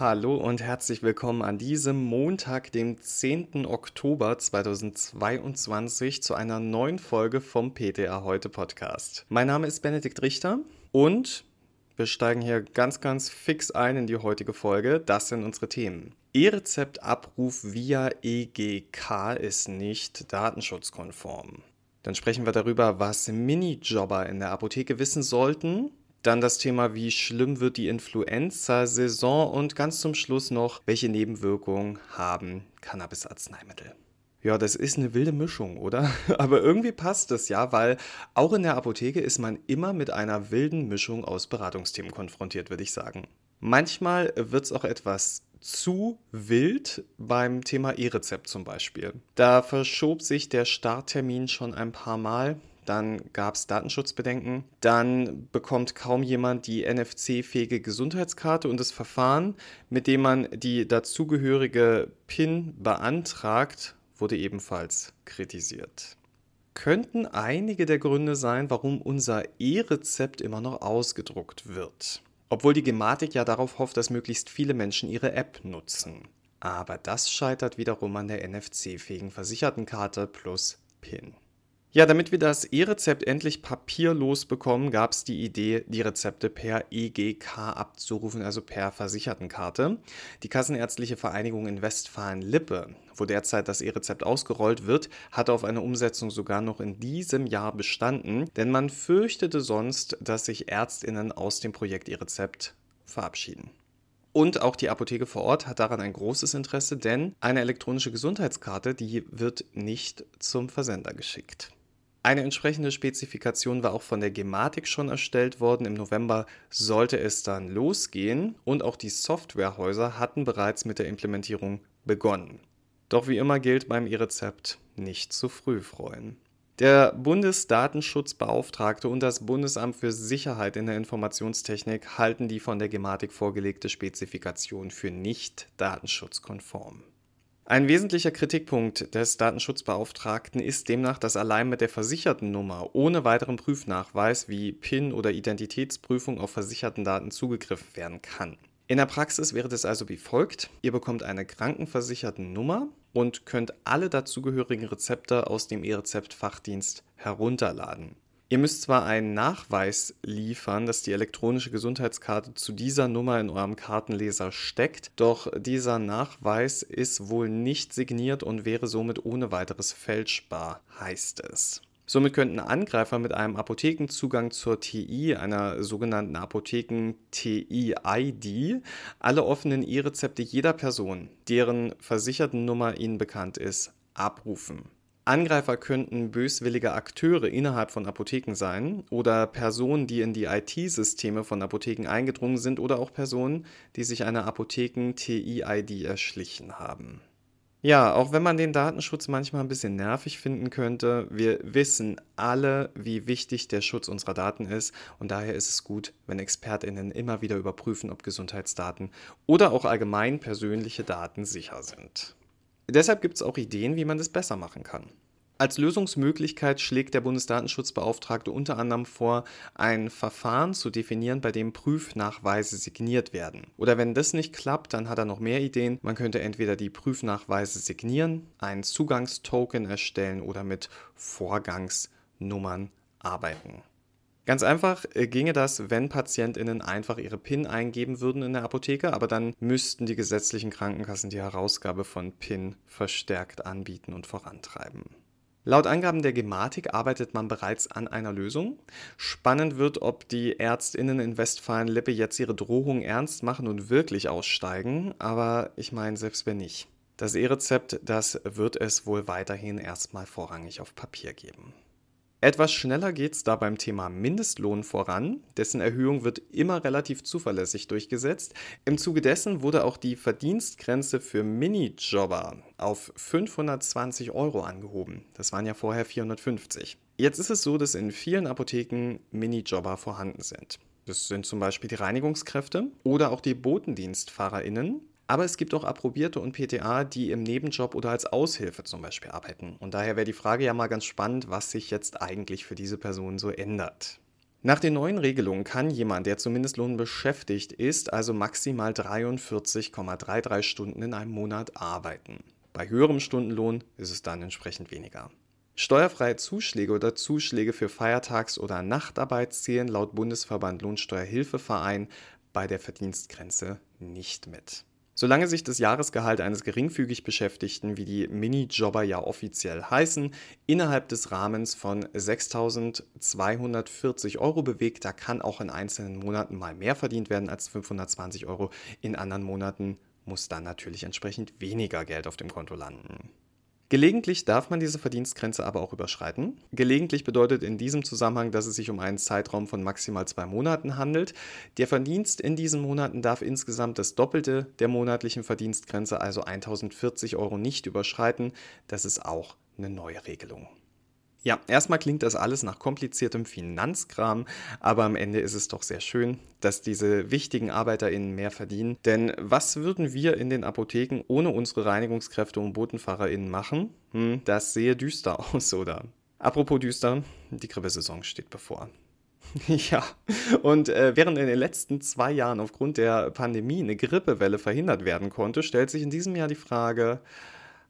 Hallo und herzlich willkommen an diesem Montag, dem 10. Oktober 2022 zu einer neuen Folge vom PTA Heute Podcast. Mein Name ist Benedikt Richter und wir steigen hier ganz, ganz fix ein in die heutige Folge. Das sind unsere Themen. E-Rezept-Abruf via EGK ist nicht datenschutzkonform. Dann sprechen wir darüber, was Minijobber in der Apotheke wissen sollten dann das Thema, wie schlimm wird die Influenza-Saison und ganz zum Schluss noch, welche Nebenwirkungen haben Cannabis-Arzneimittel. Ja, das ist eine wilde Mischung, oder? Aber irgendwie passt es ja, weil auch in der Apotheke ist man immer mit einer wilden Mischung aus Beratungsthemen konfrontiert, würde ich sagen. Manchmal wird es auch etwas zu wild beim Thema E-Rezept zum Beispiel. Da verschob sich der Starttermin schon ein paar Mal dann gab es Datenschutzbedenken, dann bekommt kaum jemand die NFC-fähige Gesundheitskarte und das Verfahren, mit dem man die dazugehörige PIN beantragt, wurde ebenfalls kritisiert. Könnten einige der Gründe sein, warum unser E-Rezept immer noch ausgedruckt wird. Obwohl die Gematik ja darauf hofft, dass möglichst viele Menschen ihre App nutzen. Aber das scheitert wiederum an der NFC-fähigen Versichertenkarte plus PIN. Ja, damit wir das E-Rezept endlich papierlos bekommen, gab es die Idee, die Rezepte per EGK abzurufen, also per Versichertenkarte. Die Kassenärztliche Vereinigung in Westfalen-Lippe, wo derzeit das E-Rezept ausgerollt wird, hatte auf eine Umsetzung sogar noch in diesem Jahr bestanden, denn man fürchtete sonst, dass sich Ärztinnen aus dem Projekt E-Rezept verabschieden. Und auch die Apotheke vor Ort hat daran ein großes Interesse, denn eine elektronische Gesundheitskarte, die wird nicht zum Versender geschickt. Eine entsprechende Spezifikation war auch von der Gematik schon erstellt worden. Im November sollte es dann losgehen und auch die Softwarehäuser hatten bereits mit der Implementierung begonnen. Doch wie immer gilt beim E-Rezept nicht zu früh freuen. Der Bundesdatenschutzbeauftragte und das Bundesamt für Sicherheit in der Informationstechnik halten die von der Gematik vorgelegte Spezifikation für nicht datenschutzkonform. Ein wesentlicher Kritikpunkt des Datenschutzbeauftragten ist demnach, dass allein mit der versicherten Nummer ohne weiteren Prüfnachweis wie PIN oder Identitätsprüfung auf versicherten Daten zugegriffen werden kann. In der Praxis wäre das also wie folgt. Ihr bekommt eine krankenversicherten Nummer und könnt alle dazugehörigen Rezepte aus dem E-Rezept-Fachdienst herunterladen. Ihr müsst zwar einen Nachweis liefern, dass die elektronische Gesundheitskarte zu dieser Nummer in eurem Kartenleser steckt, doch dieser Nachweis ist wohl nicht signiert und wäre somit ohne weiteres fälschbar, heißt es. Somit könnten Angreifer mit einem Apothekenzugang zur TI, einer sogenannten Apotheken-TI-ID, alle offenen E-Rezepte jeder Person, deren Versichertennummer ihnen bekannt ist, abrufen. Angreifer könnten böswillige Akteure innerhalb von Apotheken sein oder Personen, die in die IT-Systeme von Apotheken eingedrungen sind oder auch Personen, die sich eine Apotheken-TI-ID erschlichen haben. Ja, auch wenn man den Datenschutz manchmal ein bisschen nervig finden könnte, wir wissen alle, wie wichtig der Schutz unserer Daten ist und daher ist es gut, wenn Expertinnen immer wieder überprüfen, ob Gesundheitsdaten oder auch allgemein persönliche Daten sicher sind. Deshalb gibt es auch Ideen, wie man das besser machen kann. Als Lösungsmöglichkeit schlägt der Bundesdatenschutzbeauftragte unter anderem vor, ein Verfahren zu definieren, bei dem Prüfnachweise signiert werden. Oder wenn das nicht klappt, dann hat er noch mehr Ideen. Man könnte entweder die Prüfnachweise signieren, einen Zugangstoken erstellen oder mit Vorgangsnummern arbeiten. Ganz einfach äh, ginge das, wenn PatientInnen einfach ihre PIN eingeben würden in der Apotheke, aber dann müssten die gesetzlichen Krankenkassen die Herausgabe von PIN verstärkt anbieten und vorantreiben. Laut Angaben der Gematik arbeitet man bereits an einer Lösung. Spannend wird, ob die Ärztinnen in Westfalen-Lippe jetzt ihre Drohung ernst machen und wirklich aussteigen, aber ich meine, selbst wenn nicht. Das E-Rezept, das wird es wohl weiterhin erstmal vorrangig auf Papier geben. Etwas schneller geht es da beim Thema Mindestlohn voran. Dessen Erhöhung wird immer relativ zuverlässig durchgesetzt. Im Zuge dessen wurde auch die Verdienstgrenze für Minijobber auf 520 Euro angehoben. Das waren ja vorher 450. Jetzt ist es so, dass in vielen Apotheken Minijobber vorhanden sind. Das sind zum Beispiel die Reinigungskräfte oder auch die BotendienstfahrerInnen. Aber es gibt auch Approbierte und PTA, die im Nebenjob oder als Aushilfe zum Beispiel arbeiten. Und daher wäre die Frage ja mal ganz spannend, was sich jetzt eigentlich für diese Personen so ändert. Nach den neuen Regelungen kann jemand, der zum Mindestlohn beschäftigt ist, also maximal 43,33 Stunden in einem Monat arbeiten. Bei höherem Stundenlohn ist es dann entsprechend weniger. Steuerfreie Zuschläge oder Zuschläge für Feiertags- oder Nachtarbeit zählen laut Bundesverband Lohnsteuerhilfeverein bei der Verdienstgrenze nicht mit. Solange sich das Jahresgehalt eines geringfügig Beschäftigten, wie die Minijobber ja offiziell heißen, innerhalb des Rahmens von 6.240 Euro bewegt, da kann auch in einzelnen Monaten mal mehr verdient werden als 520 Euro. In anderen Monaten muss dann natürlich entsprechend weniger Geld auf dem Konto landen. Gelegentlich darf man diese Verdienstgrenze aber auch überschreiten. Gelegentlich bedeutet in diesem Zusammenhang, dass es sich um einen Zeitraum von maximal zwei Monaten handelt. Der Verdienst in diesen Monaten darf insgesamt das Doppelte der monatlichen Verdienstgrenze, also 1040 Euro, nicht überschreiten. Das ist auch eine neue Regelung. Ja, erstmal klingt das alles nach kompliziertem Finanzkram, aber am Ende ist es doch sehr schön, dass diese wichtigen ArbeiterInnen mehr verdienen. Denn was würden wir in den Apotheken ohne unsere Reinigungskräfte und BotenfahrerInnen machen? Hm, das sehe düster aus, oder? Apropos düster, die Grippesaison steht bevor. Ja, und äh, während in den letzten zwei Jahren aufgrund der Pandemie eine Grippewelle verhindert werden konnte, stellt sich in diesem Jahr die Frage,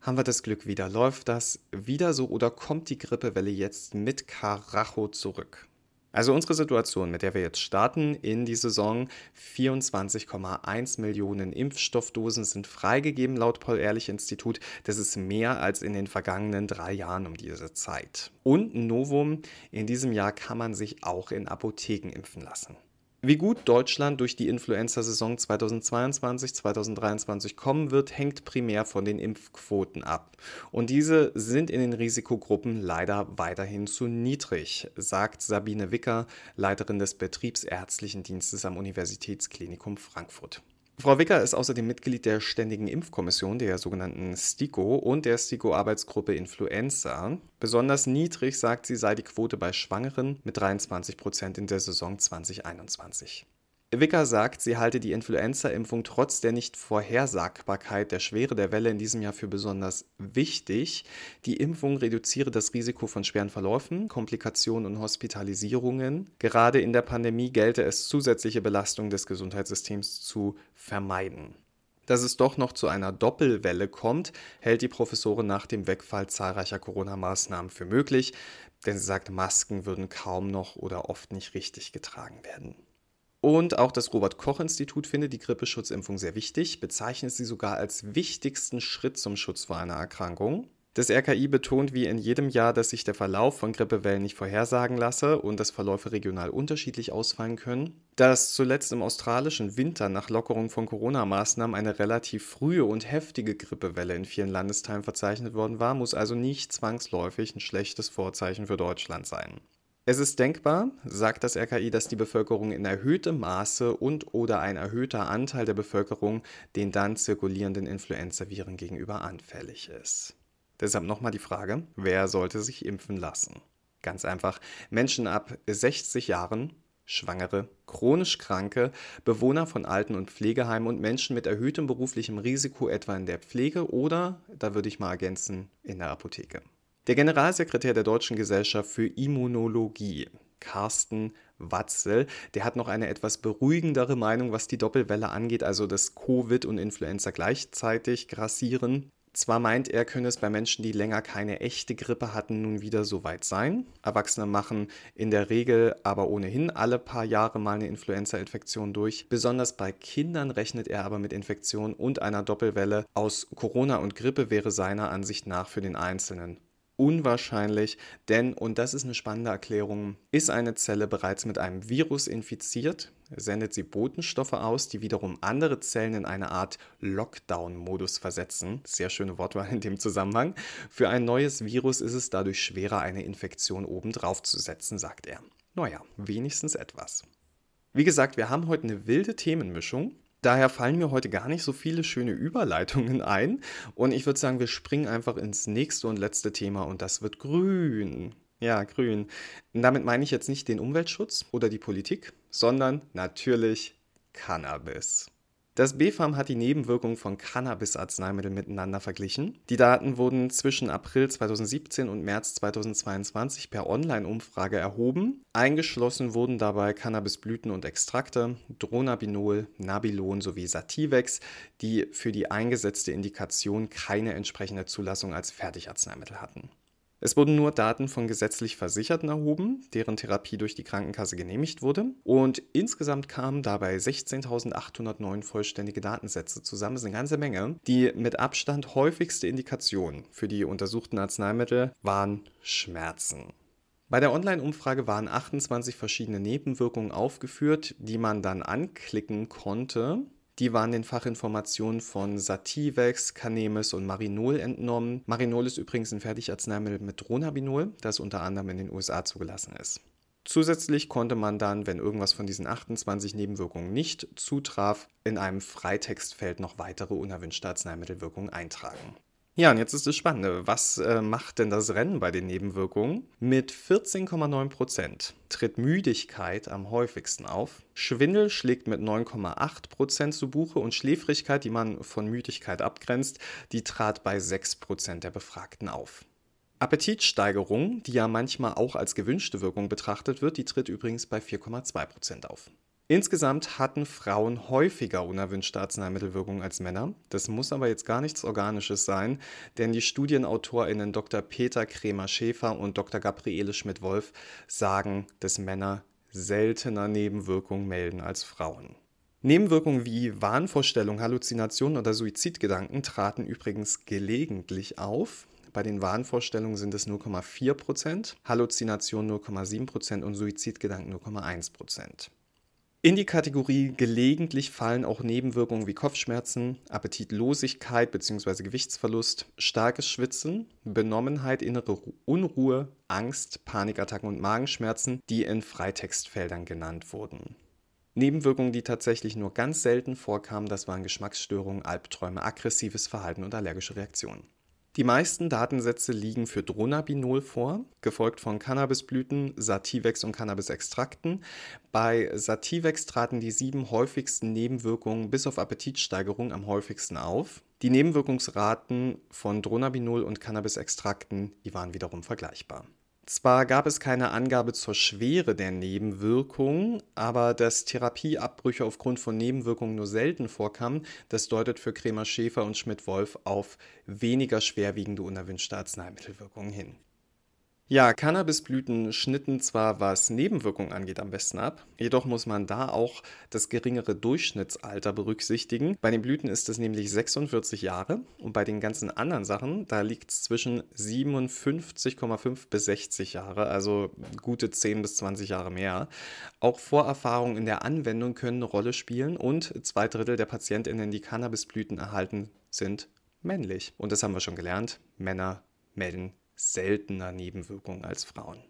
haben wir das Glück wieder? Läuft das wieder so oder kommt die Grippewelle jetzt mit Karacho zurück? Also unsere Situation, mit der wir jetzt starten in die Saison, 24,1 Millionen Impfstoffdosen sind freigegeben laut Paul-Ehrlich-Institut. Das ist mehr als in den vergangenen drei Jahren um diese Zeit. Und Novum, in diesem Jahr kann man sich auch in Apotheken impfen lassen. Wie gut Deutschland durch die Influenza-Saison 2022-2023 kommen wird, hängt primär von den Impfquoten ab. Und diese sind in den Risikogruppen leider weiterhin zu niedrig, sagt Sabine Wicker, Leiterin des Betriebsärztlichen Dienstes am Universitätsklinikum Frankfurt. Frau Wicker ist außerdem Mitglied der Ständigen Impfkommission, der sogenannten STIKO und der STIKO-Arbeitsgruppe Influenza. Besonders niedrig, sagt sie, sei die Quote bei Schwangeren mit 23 Prozent in der Saison 2021. Wicker sagt, sie halte die Influenza-Impfung trotz der Nicht-Vorhersagbarkeit der Schwere der Welle in diesem Jahr für besonders wichtig. Die Impfung reduziere das Risiko von schweren Verläufen, Komplikationen und Hospitalisierungen. Gerade in der Pandemie gelte es, zusätzliche Belastungen des Gesundheitssystems zu vermeiden. Dass es doch noch zu einer Doppelwelle kommt, hält die Professorin nach dem Wegfall zahlreicher Corona-Maßnahmen für möglich, denn sie sagt, Masken würden kaum noch oder oft nicht richtig getragen werden. Und auch das Robert-Koch-Institut findet die Grippeschutzimpfung sehr wichtig, bezeichnet sie sogar als wichtigsten Schritt zum Schutz vor einer Erkrankung. Das RKI betont wie in jedem Jahr, dass sich der Verlauf von Grippewellen nicht vorhersagen lasse und dass Verläufe regional unterschiedlich ausfallen können. Dass zuletzt im australischen Winter nach Lockerung von Corona-Maßnahmen eine relativ frühe und heftige Grippewelle in vielen Landesteilen verzeichnet worden war, muss also nicht zwangsläufig ein schlechtes Vorzeichen für Deutschland sein. Es ist denkbar, sagt das RKI, dass die Bevölkerung in erhöhtem Maße und oder ein erhöhter Anteil der Bevölkerung den dann zirkulierenden Influenzaviren gegenüber anfällig ist. Deshalb nochmal die Frage, wer sollte sich impfen lassen? Ganz einfach, Menschen ab 60 Jahren, Schwangere, chronisch Kranke, Bewohner von Alten- und Pflegeheimen und Menschen mit erhöhtem beruflichem Risiko etwa in der Pflege oder, da würde ich mal ergänzen, in der Apotheke. Der Generalsekretär der Deutschen Gesellschaft für Immunologie, Carsten Watzel, der hat noch eine etwas beruhigendere Meinung, was die Doppelwelle angeht, also dass Covid und Influenza gleichzeitig grassieren. Zwar meint er, könne es bei Menschen, die länger keine echte Grippe hatten, nun wieder so weit sein. Erwachsene machen in der Regel aber ohnehin alle paar Jahre mal eine Influenza-Infektion durch. Besonders bei Kindern rechnet er aber mit Infektion und einer Doppelwelle. Aus Corona und Grippe wäre seiner Ansicht nach für den Einzelnen unwahrscheinlich, denn, und das ist eine spannende Erklärung, ist eine Zelle bereits mit einem Virus infiziert, sendet sie Botenstoffe aus, die wiederum andere Zellen in eine Art Lockdown-Modus versetzen. Sehr schöne Wortwahl in dem Zusammenhang. Für ein neues Virus ist es dadurch schwerer, eine Infektion obendrauf zu setzen, sagt er. Naja, wenigstens etwas. Wie gesagt, wir haben heute eine wilde Themenmischung. Daher fallen mir heute gar nicht so viele schöne Überleitungen ein. Und ich würde sagen, wir springen einfach ins nächste und letzte Thema und das wird grün. Ja, grün. damit meine ich jetzt nicht den Umweltschutz oder die Politik, sondern natürlich Cannabis. Das BfArM hat die Nebenwirkungen von Cannabis-Arzneimitteln miteinander verglichen. Die Daten wurden zwischen April 2017 und März 2022 per Online-Umfrage erhoben. Eingeschlossen wurden dabei Cannabisblüten und Extrakte, Dronabinol, Nabilon sowie Sativex, die für die eingesetzte Indikation keine entsprechende Zulassung als Fertigarzneimittel hatten. Es wurden nur Daten von gesetzlich Versicherten erhoben, deren Therapie durch die Krankenkasse genehmigt wurde. Und insgesamt kamen dabei 16.809 vollständige Datensätze zusammen. Das ist eine ganze Menge. Die mit Abstand häufigste Indikation für die untersuchten Arzneimittel waren Schmerzen. Bei der Online-Umfrage waren 28 verschiedene Nebenwirkungen aufgeführt, die man dann anklicken konnte. Die waren den Fachinformationen von Sativex, Canemis und Marinol entnommen. Marinol ist übrigens ein Fertigarzneimittel mit Dronabinol, das unter anderem in den USA zugelassen ist. Zusätzlich konnte man dann, wenn irgendwas von diesen 28 Nebenwirkungen nicht zutraf, in einem Freitextfeld noch weitere unerwünschte Arzneimittelwirkungen eintragen. Ja, und jetzt ist das Spannende. Was äh, macht denn das Rennen bei den Nebenwirkungen? Mit 14,9 Prozent tritt Müdigkeit am häufigsten auf. Schwindel schlägt mit 9,8 Prozent zu Buche und Schläfrigkeit, die man von Müdigkeit abgrenzt, die trat bei 6 Prozent der Befragten auf. Appetitsteigerung, die ja manchmal auch als gewünschte Wirkung betrachtet wird, die tritt übrigens bei 4,2 Prozent auf. Insgesamt hatten Frauen häufiger unerwünschte Arzneimittelwirkungen als Männer. Das muss aber jetzt gar nichts Organisches sein, denn die StudienautorInnen Dr. Peter Kremer-Schäfer und Dr. Gabriele Schmidt-Wolf sagen, dass Männer seltener Nebenwirkungen melden als Frauen. Nebenwirkungen wie Wahnvorstellungen, Halluzinationen oder Suizidgedanken traten übrigens gelegentlich auf. Bei den Wahnvorstellungen sind es 0,4%, Halluzinationen 0,7% und Suizidgedanken 0,1%. In die Kategorie gelegentlich fallen auch Nebenwirkungen wie Kopfschmerzen, Appetitlosigkeit bzw. Gewichtsverlust, starkes Schwitzen, Benommenheit, innere Unruhe, Angst, Panikattacken und Magenschmerzen, die in Freitextfeldern genannt wurden. Nebenwirkungen, die tatsächlich nur ganz selten vorkamen, das waren Geschmacksstörungen, Albträume, aggressives Verhalten und allergische Reaktionen. Die meisten Datensätze liegen für Dronabinol vor, gefolgt von Cannabisblüten, Sativex und Cannabisextrakten. Bei Sativex traten die sieben häufigsten Nebenwirkungen bis auf Appetitsteigerung am häufigsten auf. Die Nebenwirkungsraten von Dronabinol und Cannabisextrakten, die waren wiederum vergleichbar. Zwar gab es keine Angabe zur Schwere der Nebenwirkungen, aber dass Therapieabbrüche aufgrund von Nebenwirkungen nur selten vorkamen, das deutet für Kremer Schäfer und Schmidt-Wolf auf weniger schwerwiegende unerwünschte Arzneimittelwirkungen hin. Ja, Cannabisblüten schnitten zwar, was Nebenwirkungen angeht, am besten ab, jedoch muss man da auch das geringere Durchschnittsalter berücksichtigen. Bei den Blüten ist es nämlich 46 Jahre und bei den ganzen anderen Sachen, da liegt es zwischen 57,5 bis 60 Jahre, also gute 10 bis 20 Jahre mehr. Auch Vorerfahrungen in der Anwendung können eine Rolle spielen und zwei Drittel der PatientInnen, die Cannabisblüten erhalten, sind männlich. Und das haben wir schon gelernt. Männer melden seltener Nebenwirkungen als Frauen.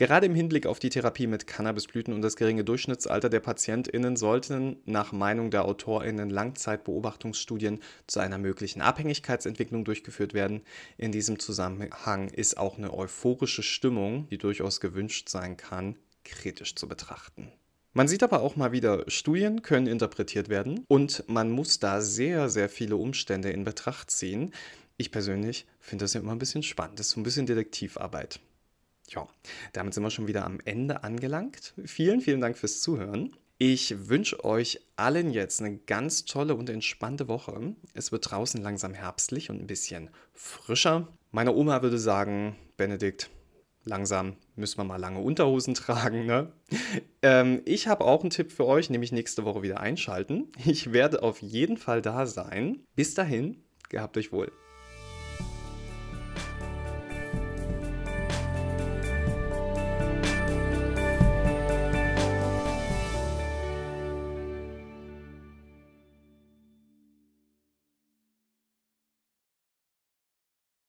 Gerade im Hinblick auf die Therapie mit Cannabisblüten und das geringe Durchschnittsalter der PatientInnen sollten nach Meinung der AutorInnen Langzeitbeobachtungsstudien zu einer möglichen Abhängigkeitsentwicklung durchgeführt werden. In diesem Zusammenhang ist auch eine euphorische Stimmung, die durchaus gewünscht sein kann, kritisch zu betrachten. Man sieht aber auch mal wieder, Studien können interpretiert werden und man muss da sehr, sehr viele Umstände in Betracht ziehen. Ich persönlich finde das ja immer ein bisschen spannend. Das ist so ein bisschen Detektivarbeit. Ja, damit sind wir schon wieder am Ende angelangt. Vielen, vielen Dank fürs Zuhören. Ich wünsche euch allen jetzt eine ganz tolle und entspannte Woche. Es wird draußen langsam herbstlich und ein bisschen frischer. Meine Oma würde sagen, Benedikt, langsam müssen wir mal lange Unterhosen tragen. Ne? Ähm, ich habe auch einen Tipp für euch, nämlich nächste Woche wieder einschalten. Ich werde auf jeden Fall da sein. Bis dahin, gehabt euch wohl.